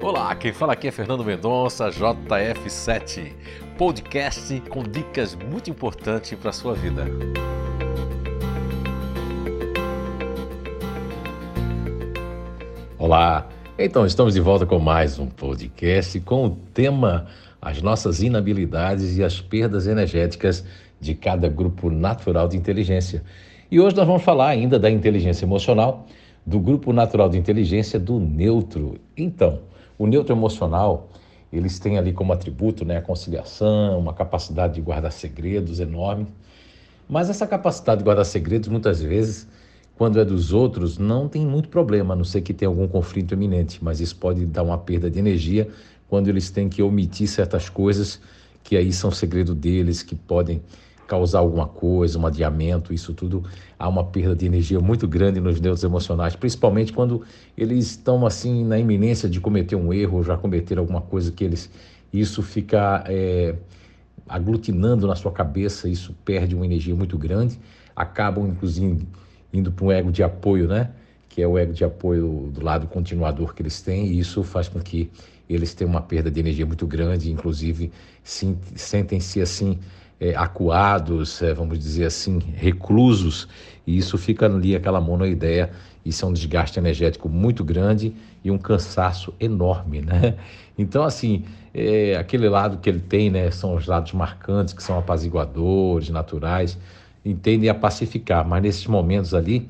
Olá, quem fala aqui é Fernando Mendonça, JF7, podcast com dicas muito importantes para a sua vida. Olá, então estamos de volta com mais um podcast com o tema As nossas inabilidades e as perdas energéticas de cada grupo natural de inteligência. E hoje nós vamos falar ainda da inteligência emocional, do grupo natural de inteligência do neutro. Então, o neutro emocional, eles têm ali como atributo né, a conciliação, uma capacidade de guardar segredos enorme. Mas essa capacidade de guardar segredos, muitas vezes, quando é dos outros, não tem muito problema, a não ser que tenha algum conflito iminente, mas isso pode dar uma perda de energia quando eles têm que omitir certas coisas que aí são segredo deles, que podem causar alguma coisa, um adiamento, isso tudo há uma perda de energia muito grande nos neutros emocionais, principalmente quando eles estão assim na iminência de cometer um erro ou já cometer alguma coisa que eles isso fica é, aglutinando na sua cabeça, isso perde uma energia muito grande, acabam inclusive indo para um ego de apoio, né? Que é o ego de apoio do lado continuador que eles têm, e isso faz com que eles tenham uma perda de energia muito grande, inclusive sentem-se assim é, acuados, é, vamos dizer assim, reclusos, e isso fica ali aquela monoideia, isso é um desgaste energético muito grande e um cansaço enorme, né? Então, assim, é, aquele lado que ele tem, né, são os lados marcantes, que são apaziguadores, naturais, entendem a pacificar, mas nesses momentos ali,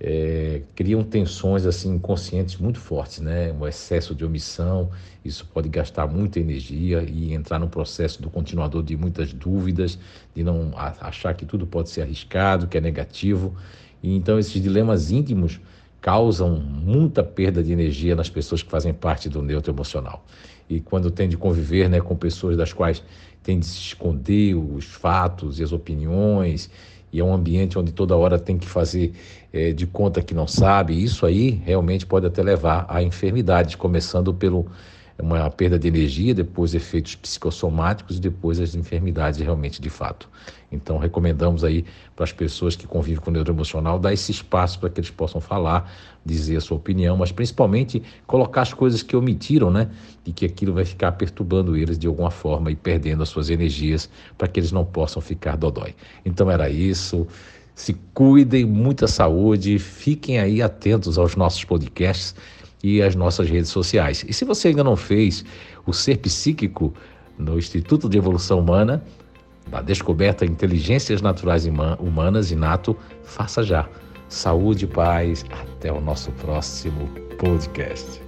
é, criam tensões assim inconscientes muito fortes, né? Um excesso de omissão, isso pode gastar muita energia e entrar num processo do continuador de muitas dúvidas, de não achar que tudo pode ser arriscado, que é negativo. E então esses dilemas íntimos causam muita perda de energia nas pessoas que fazem parte do neutro emocional. E quando tem de conviver, né, com pessoas das quais tem de se esconder os fatos e as opiniões e é um ambiente onde toda hora tem que fazer é, de conta que não sabe, isso aí realmente pode até levar a enfermidades, começando pelo uma perda de energia, depois efeitos psicossomáticos e depois as enfermidades realmente de fato. Então recomendamos aí para as pessoas que convivem com o neuroemocional dar esse espaço para que eles possam falar, dizer a sua opinião, mas principalmente colocar as coisas que omitiram, né? E que aquilo vai ficar perturbando eles de alguma forma e perdendo as suas energias para que eles não possam ficar dodói. Então era isso. Se cuidem, muita saúde, fiquem aí atentos aos nossos podcasts e as nossas redes sociais. E se você ainda não fez o Ser Psíquico no Instituto de Evolução Humana, da Descoberta de Inteligências Naturais Humanas, Inato, faça já. Saúde e paz. Até o nosso próximo podcast.